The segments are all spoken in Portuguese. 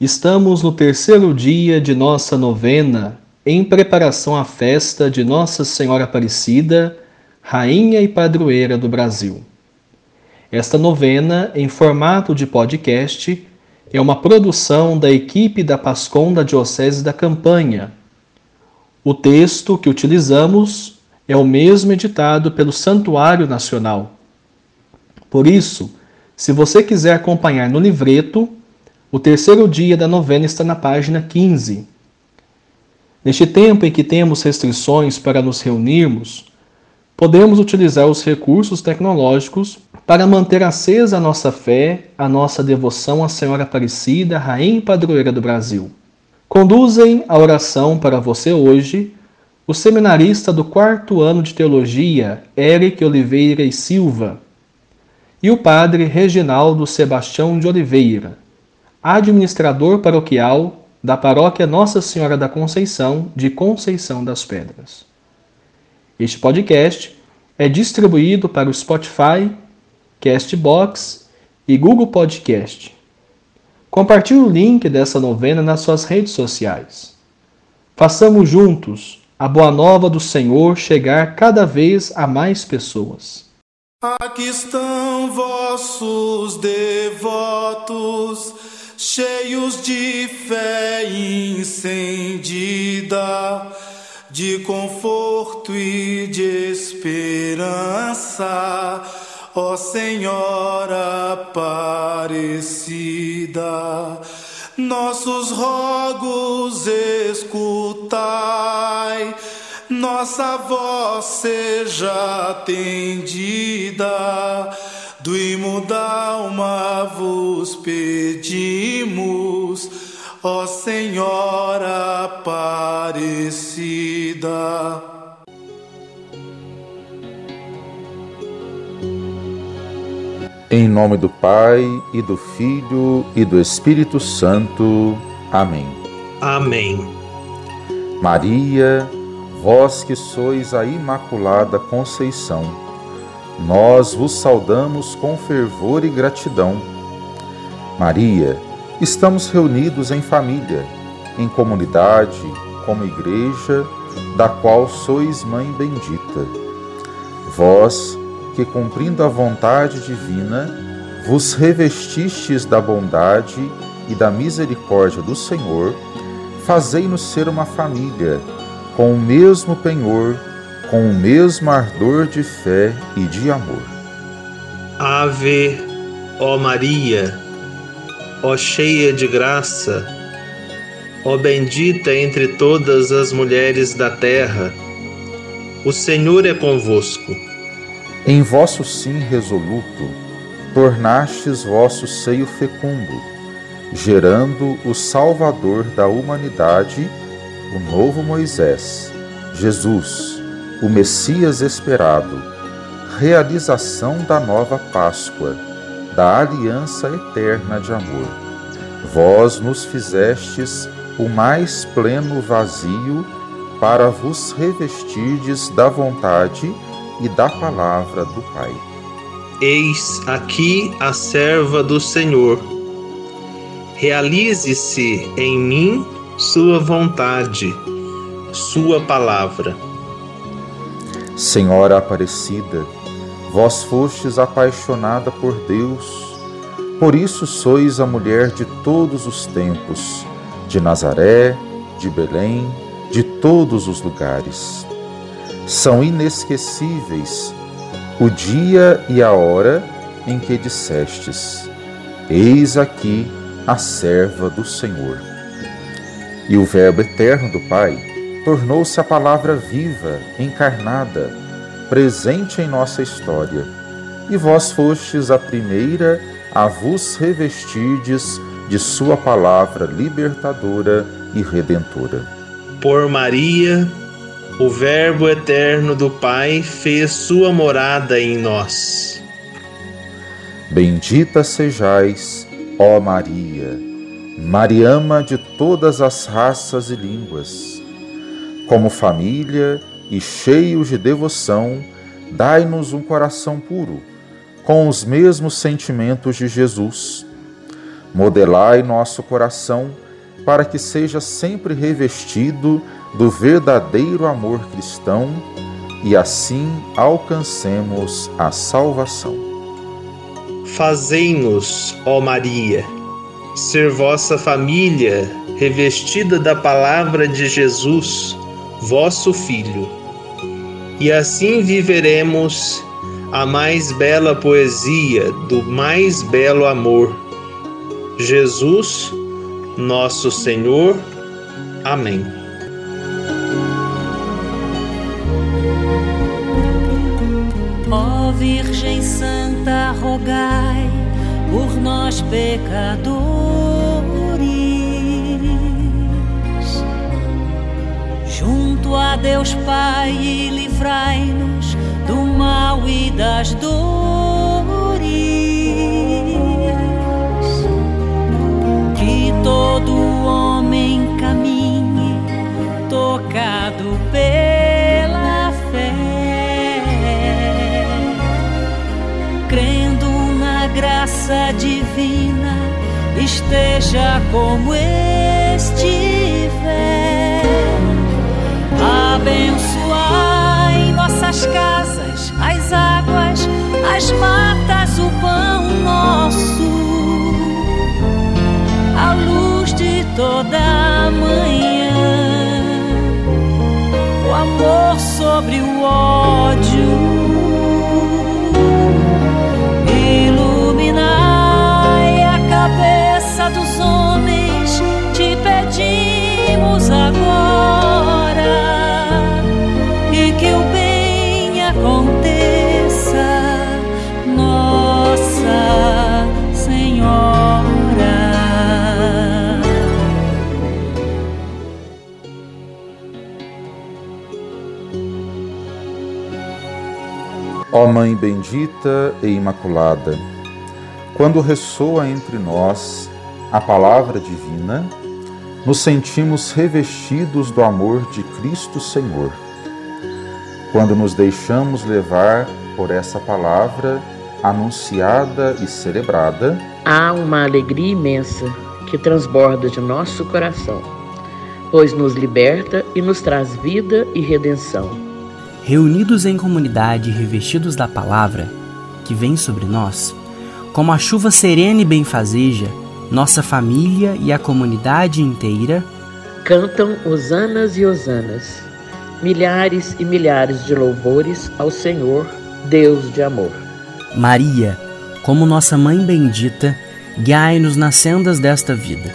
Estamos no terceiro dia de nossa novena, em preparação à festa de Nossa Senhora Aparecida, Rainha e Padroeira do Brasil. Esta novena, em formato de podcast, é uma produção da equipe da Pascom da Diocese da Campanha. O texto que utilizamos é o mesmo editado pelo Santuário Nacional. Por isso, se você quiser acompanhar no livreto, o terceiro dia da novena está na página 15. Neste tempo em que temos restrições para nos reunirmos, podemos utilizar os recursos tecnológicos para manter acesa a nossa fé, a nossa devoção à Senhora Aparecida, Rainha e Padroeira do Brasil. Conduzem a oração para você hoje o seminarista do quarto ano de teologia, Eric Oliveira e Silva, e o padre Reginaldo Sebastião de Oliveira administrador paroquial da Paróquia Nossa Senhora da Conceição de Conceição das Pedras. Este podcast é distribuído para o Spotify, Castbox e Google Podcast. Compartilhe o link dessa novena nas suas redes sociais. Façamos juntos a boa nova do Senhor chegar cada vez a mais pessoas. Aqui estão vossos devotos cheios de fé incendida, de conforto e de esperança, ó Senhora Aparecida. Nossos rogos escutai, nossa voz seja atendida do imo da alma vos pedimos, ó Senhora Aparecida. Em nome do Pai e do Filho e do Espírito Santo. Amém. Amém. Maria, vós que sois a Imaculada Conceição, nós vos saudamos com fervor e gratidão. Maria, estamos reunidos em família, em comunidade, como igreja, da qual sois Mãe bendita. Vós, que cumprindo a vontade divina, vos revestistes da bondade e da misericórdia do Senhor, fazei-nos ser uma família, com o mesmo penhor com o mesmo ardor de fé e de amor. Ave, ó Maria, ó cheia de graça, ó bendita entre todas as mulheres da terra, o Senhor é convosco. Em vosso sim resoluto, tornastes vosso seio fecundo, gerando o Salvador da humanidade, o novo Moisés, Jesus o Messias esperado, realização da nova Páscoa, da aliança eterna de amor. Vós nos fizestes o mais pleno vazio para vos revestirdes da vontade e da palavra do Pai. Eis aqui a serva do Senhor. Realize-se em mim sua vontade, sua palavra. Senhora Aparecida, vós fostes apaixonada por Deus, por isso sois a mulher de todos os tempos, de Nazaré, de Belém, de todos os lugares. São inesquecíveis o dia e a hora em que dissestes: Eis aqui a serva do Senhor. E o Verbo eterno do Pai tornou-se a palavra viva, encarnada, presente em nossa história. E vós fostes a primeira a vos revestirdes de Sua palavra libertadora e redentora. Por Maria, o Verbo eterno do Pai fez sua morada em nós. Bendita sejais, ó Maria, Mariama de todas as raças e línguas como família e cheios de devoção, dai-nos um coração puro, com os mesmos sentimentos de Jesus. Modelai nosso coração para que seja sempre revestido do verdadeiro amor cristão e assim alcancemos a salvação. Fazei-nos, ó Maria, ser vossa família revestida da palavra de Jesus, vosso Filho. E assim viveremos a mais bela poesia do mais belo amor. Jesus, nosso Senhor. Amém. Ó Virgem Santa, rogai por nós pecadores junto a Deus Pai e livrai-nos do mal e das dores. Que todo homem caminhe tocado pela fé, crendo na graça divina, esteja como estiver águas, as matas, o pão nosso, a luz de toda manhã, o amor sobre o ódio. Mãe bendita e imaculada, quando ressoa entre nós a palavra divina, nos sentimos revestidos do amor de Cristo Senhor. Quando nos deixamos levar por essa palavra anunciada e celebrada, há uma alegria imensa que transborda de nosso coração, pois nos liberta e nos traz vida e redenção reunidos em comunidade revestidos da palavra que vem sobre nós, como a chuva serena e benfazeja, nossa família e a comunidade inteira cantam hosanas e hosanas, milhares e milhares de louvores ao Senhor, Deus de amor. Maria, como nossa mãe bendita, guiai-nos nas sendas desta vida,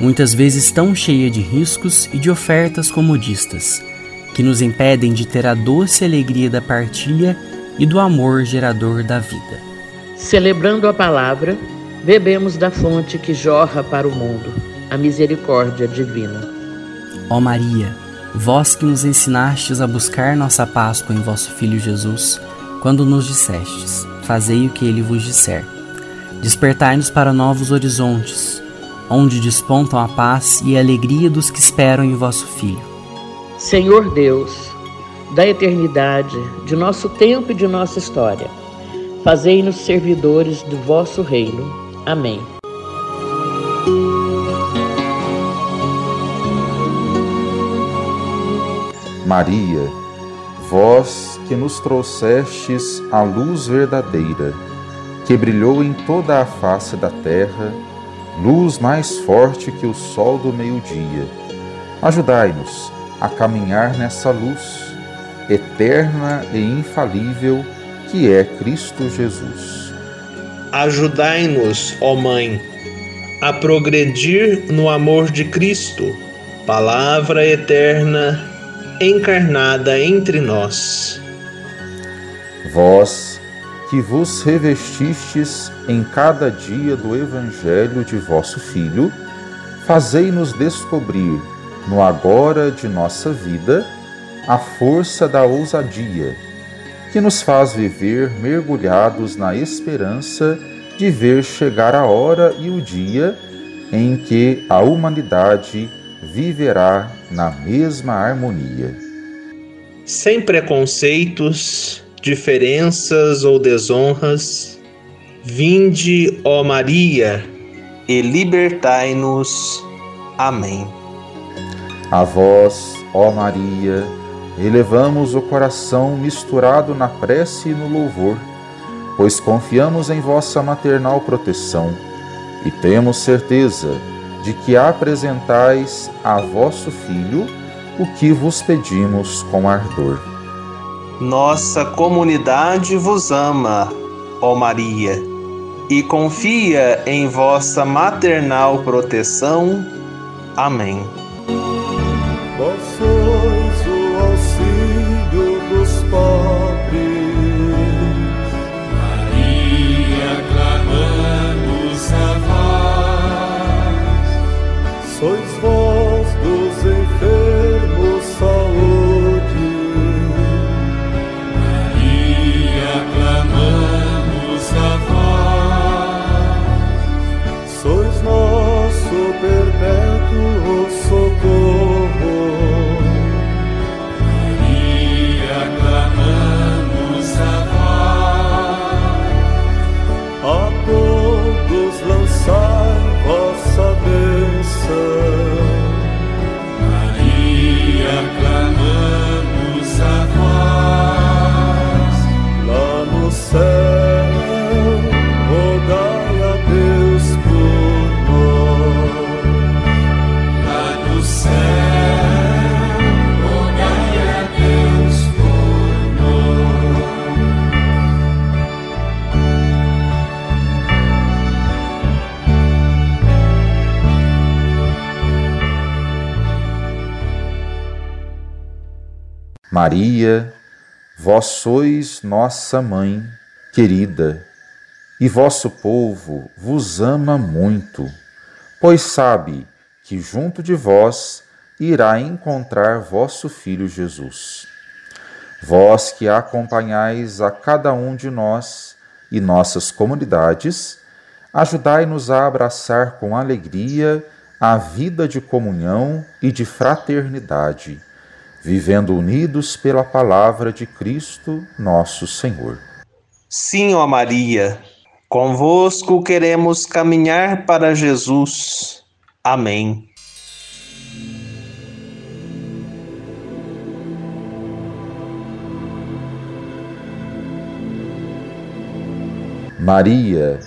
muitas vezes tão cheia de riscos e de ofertas comodistas que nos impedem de ter a doce alegria da partilha e do amor gerador da vida. Celebrando a palavra, bebemos da fonte que jorra para o mundo, a misericórdia divina. Ó Maria, vós que nos ensinastes a buscar nossa Páscoa em vosso Filho Jesus, quando nos dissestes: Fazei o que ele vos disser. Despertai-nos para novos horizontes, onde despontam a paz e a alegria dos que esperam em vosso Filho Senhor Deus, da eternidade, de nosso tempo e de nossa história, fazei-nos servidores do vosso reino. Amém. Maria, vós que nos trouxestes a luz verdadeira, que brilhou em toda a face da terra, luz mais forte que o sol do meio-dia, ajudai-nos a caminhar nessa luz eterna e infalível que é Cristo Jesus. Ajudai-nos, ó Mãe, a progredir no amor de Cristo, palavra eterna encarnada entre nós. Vós que vos revestistes em cada dia do Evangelho de vosso Filho, fazei-nos descobrir no agora de nossa vida, a força da ousadia, que nos faz viver mergulhados na esperança de ver chegar a hora e o dia em que a humanidade viverá na mesma harmonia. Sem preconceitos, diferenças ou desonras, vinde, ó Maria, e libertai-nos. Amém. A vós, ó Maria, elevamos o coração misturado na prece e no louvor, pois confiamos em vossa maternal proteção e temos certeza de que apresentais a vosso Filho o que vos pedimos com ardor. Nossa comunidade vos ama, ó Maria, e confia em vossa maternal proteção. Amém. Vós todos lançai Maria, vós sois nossa mãe querida, e vosso povo vos ama muito, pois sabe que junto de vós irá encontrar vosso filho Jesus. Vós que acompanhais a cada um de nós e nossas comunidades, ajudai-nos a abraçar com alegria a vida de comunhão e de fraternidade vivendo unidos pela palavra de Cristo, nosso Senhor. Sim, ó Maria, convosco queremos caminhar para Jesus. Amém. Maria,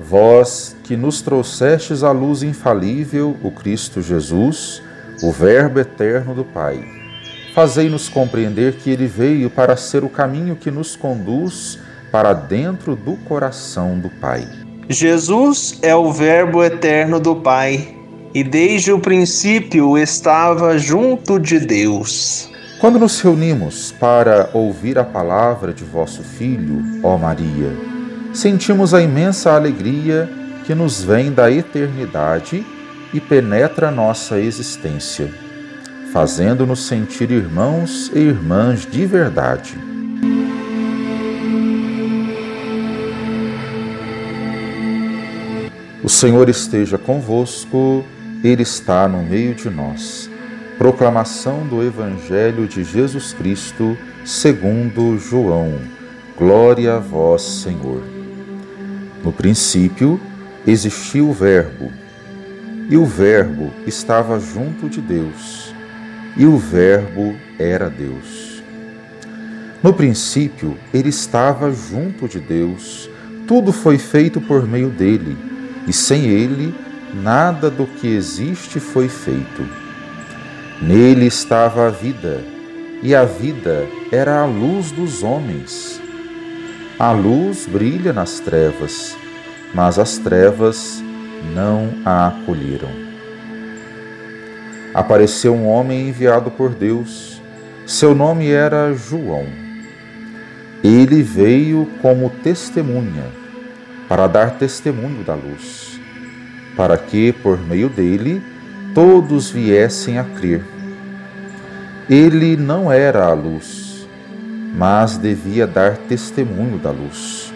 vós que nos trouxestes a luz infalível, o Cristo Jesus, o Verbo eterno do Pai, fazei-nos compreender que ele veio para ser o caminho que nos conduz para dentro do coração do Pai. Jesus é o Verbo eterno do Pai e desde o princípio estava junto de Deus. Quando nos reunimos para ouvir a palavra de vosso Filho, ó Maria, sentimos a imensa alegria que nos vem da eternidade e penetra nossa existência, fazendo-nos sentir irmãos e irmãs de verdade. O Senhor esteja convosco, Ele está no meio de nós. Proclamação do Evangelho de Jesus Cristo, segundo João. Glória a vós, Senhor. No princípio existiu o Verbo, e o Verbo estava junto de Deus, e o Verbo era Deus. No princípio ele estava junto de Deus, tudo foi feito por meio dele, e sem ele nada do que existe foi feito. Nele estava a vida, e a vida era a luz dos homens. A luz brilha nas trevas, mas as trevas não a acolheram. Apareceu um homem enviado por Deus, seu nome era João. Ele veio como testemunha, para dar testemunho da luz, para que, por meio dele, todos viessem a crer. Ele não era a luz, mas devia dar testemunho da luz.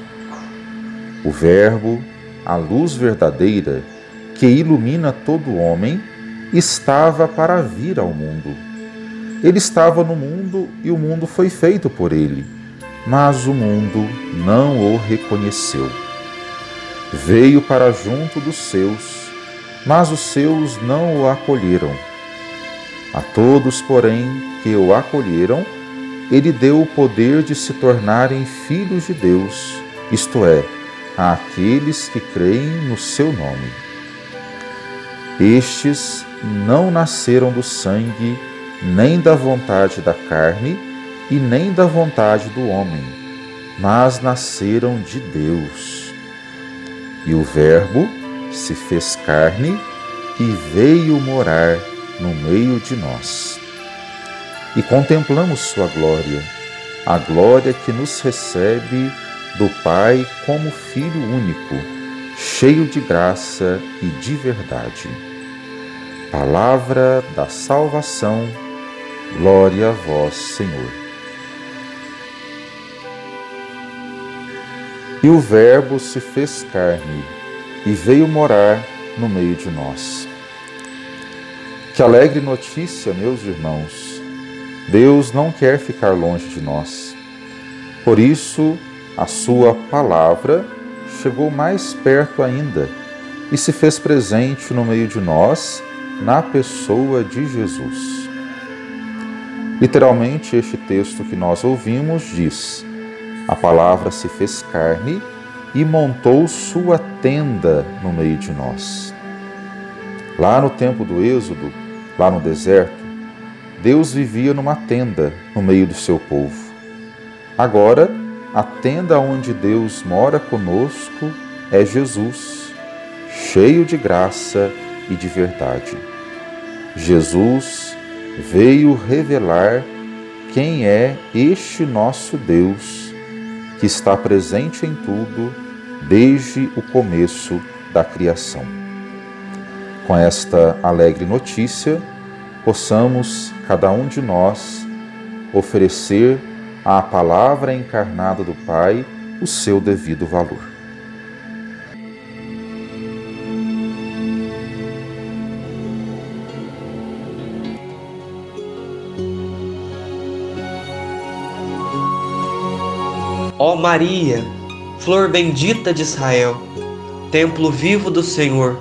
O Verbo, a luz verdadeira, que ilumina todo homem, estava para vir ao mundo. Ele estava no mundo e o mundo foi feito por ele, mas o mundo não o reconheceu. Veio para junto dos seus, mas os seus não o acolheram. A todos, porém, que o acolheram, ele deu o poder de se tornarem filhos de Deus, isto é, àqueles que creem no seu nome. Estes não nasceram do sangue, nem da vontade da carne, e nem da vontade do homem, mas nasceram de Deus. E o Verbo se fez carne e veio morar no meio de nós. E contemplamos Sua glória, a glória que nos recebe do Pai como Filho único, cheio de graça e de verdade. Palavra da salvação, glória a vós, Senhor. E o Verbo se fez carne e veio morar no meio de nós. Que alegre notícia, meus irmãos! Deus não quer ficar longe de nós. Por isso, a Sua palavra chegou mais perto ainda e se fez presente no meio de nós, na pessoa de Jesus. Literalmente, este texto que nós ouvimos diz: A palavra se fez carne e montou sua tenda no meio de nós. Lá no tempo do Êxodo, lá no deserto, Deus vivia numa tenda no meio do seu povo. Agora, a tenda onde Deus mora conosco é Jesus, cheio de graça e de verdade. Jesus veio revelar quem é este nosso Deus, que está presente em tudo desde o começo da criação. Com esta alegre notícia, possamos, cada um de nós, oferecer à palavra encarnada do Pai o seu devido valor. Ó Maria, flor bendita de Israel, templo vivo do Senhor,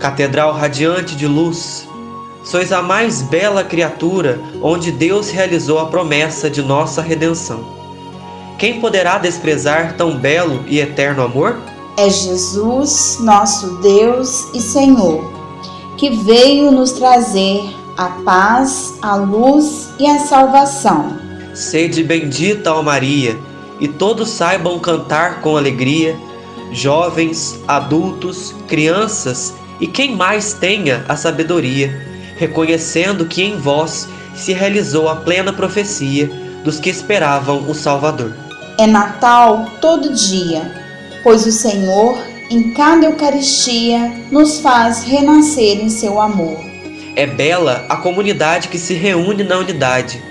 catedral radiante de luz, sois a mais bela criatura onde Deus realizou a promessa de nossa redenção. Quem poderá desprezar tão belo e eterno amor? É Jesus, nosso Deus e Senhor, que veio nos trazer a paz, a luz e a salvação. Sede bendita, ó Maria, e todos saibam cantar com alegria, jovens, adultos, crianças e quem mais tenha a sabedoria, reconhecendo que em vós se realizou a plena profecia dos que esperavam o Salvador. É Natal todo dia, pois o Senhor, em cada Eucaristia, nos faz renascer em seu amor. É bela a comunidade que se reúne na unidade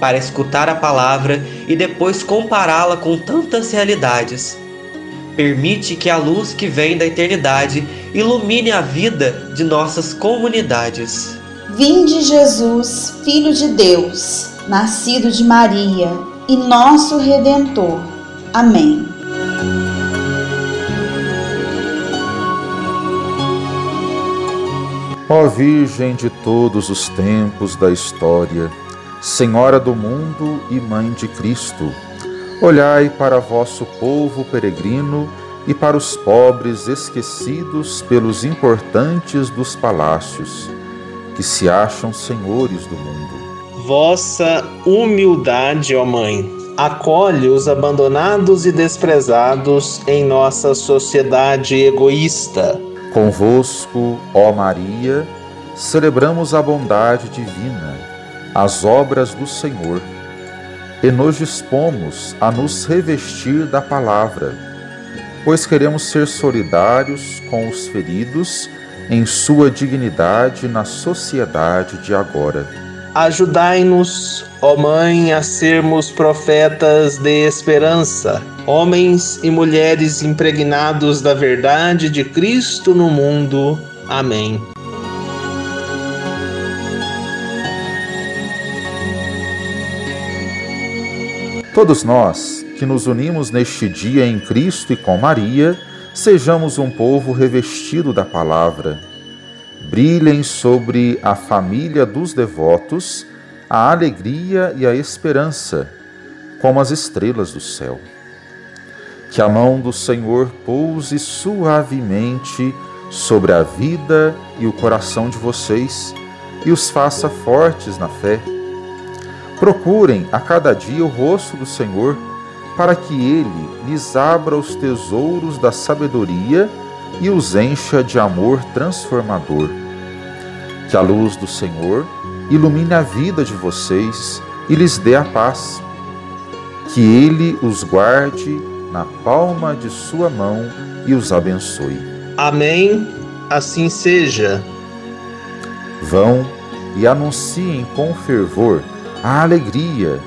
para escutar a palavra e depois compará-la com tantas realidades. Permite que a luz que vem da eternidade ilumine a vida de nossas comunidades. Vinde Jesus, Filho de Deus, nascido de Maria e nosso Redentor. Amém. Ó Virgem de todos os tempos da história, Senhora do mundo e Mãe de Cristo, olhai para vosso povo peregrino e para os pobres esquecidos pelos importantes dos palácios, que se acham senhores do mundo. Vossa humildade, ó Mãe, acolhe os abandonados e desprezados em nossa sociedade egoísta. Convosco, ó Maria, celebramos a bondade divina as obras do Senhor e nos dispomos a nos revestir da palavra, pois queremos ser solidários com os feridos em sua dignidade na sociedade de agora. Ajudai-nos, ó Mãe, a sermos profetas de esperança, homens e mulheres impregnados da verdade de Cristo no mundo. Amém. Todos nós que nos unimos neste dia em Cristo e com Maria, sejamos um povo revestido da palavra, brilhem sobre a família dos devotos a alegria e a esperança, como as estrelas do céu. Que a mão do Senhor pouse suavemente sobre a vida e o coração de vocês e os faça fortes na fé. Procurem a cada dia o rosto do Senhor, para que ele lhes abra os tesouros da sabedoria e os encha de amor transformador. Que a luz do Senhor ilumine a vida de vocês e lhes dê a paz. Que Ele os guarde na palma de sua mão e os abençoe. Amém. Assim seja. Vão e anunciem com fervor a alegria,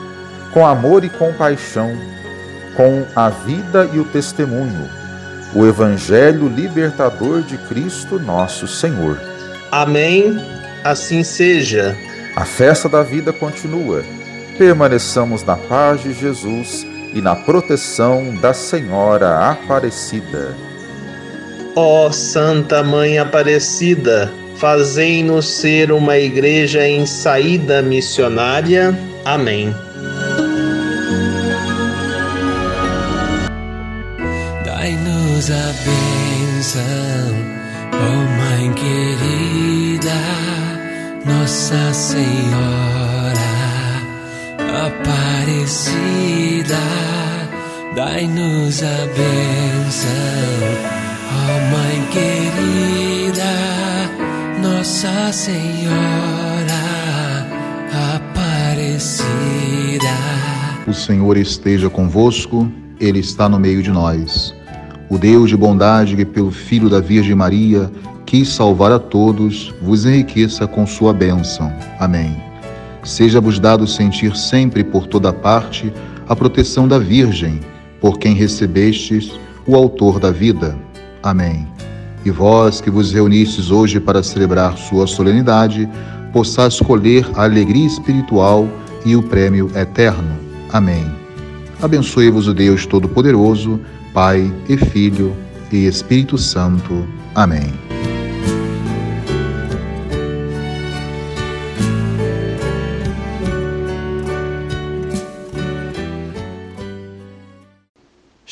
com amor e compaixão, com a vida e o testemunho, o Evangelho libertador de Cristo nosso Senhor. Amém. Assim seja. A festa da vida continua. Permaneçamos na paz de Jesus e na proteção da Senhora Aparecida. Ó Santa Mãe Aparecida, fazei-nos ser uma igreja em saída missionária. Amém. Dai-nos a bênção, oh Mãe querida, Nossa Senhora Aparecida. Dai-nos a bênção, oh Mãe querida, Nossa Senhora Aparecida. O Senhor esteja convosco, Ele está no meio de nós. O Deus de bondade que pelo Filho da Virgem Maria quis salvar a todos, vos enriqueça com sua bênção. Amém. Seja-vos dado sentir sempre por toda parte a proteção da Virgem, por quem recebestes o Autor da vida. Amém. E vós que vos reunistes hoje para celebrar sua solenidade, possais escolher a alegria espiritual e o prêmio eterno. Amém. Abençoe-vos o Deus Todo-Poderoso, Pai e Filho e Espírito Santo. Amém.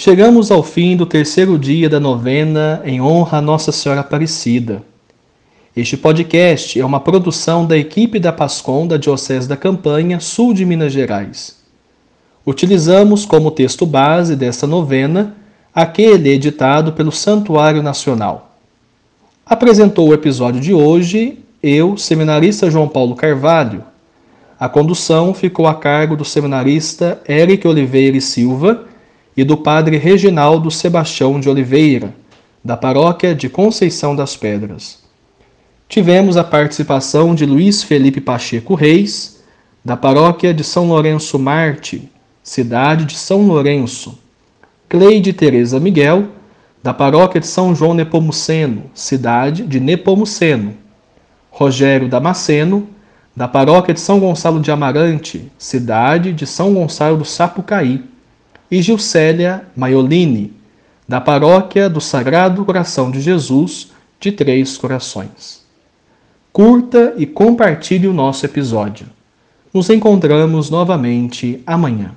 Chegamos ao fim do terceiro dia da novena em honra a Nossa Senhora Aparecida. Este podcast é uma produção da equipe da Pascom da Diocese da Campanha, sul de Minas Gerais. Utilizamos como texto base desta novena aquele editado pelo Santuário Nacional. Apresentou o episódio de hoje eu, seminarista João Paulo Carvalho. A condução ficou a cargo do seminarista Eric Oliveira e Silva e do padre Reginaldo Sebastião de Oliveira, da paróquia de Conceição das Pedras. Tivemos a participação de Luiz Felipe Pacheco Reis, da paróquia de São Lourenço Marte, cidade de São Lourenço. Cleide Teresa Miguel, da paróquia de São João Nepomuceno, cidade de Nepomuceno. Rogério Damasceno, da paróquia de São Gonçalo de Amarante, cidade de São Gonçalo do Sapucaí e Gilcélia Maiolini, da Paróquia do Sagrado Coração de Jesus de Três Corações. Curta e compartilhe o nosso episódio. Nos encontramos novamente amanhã.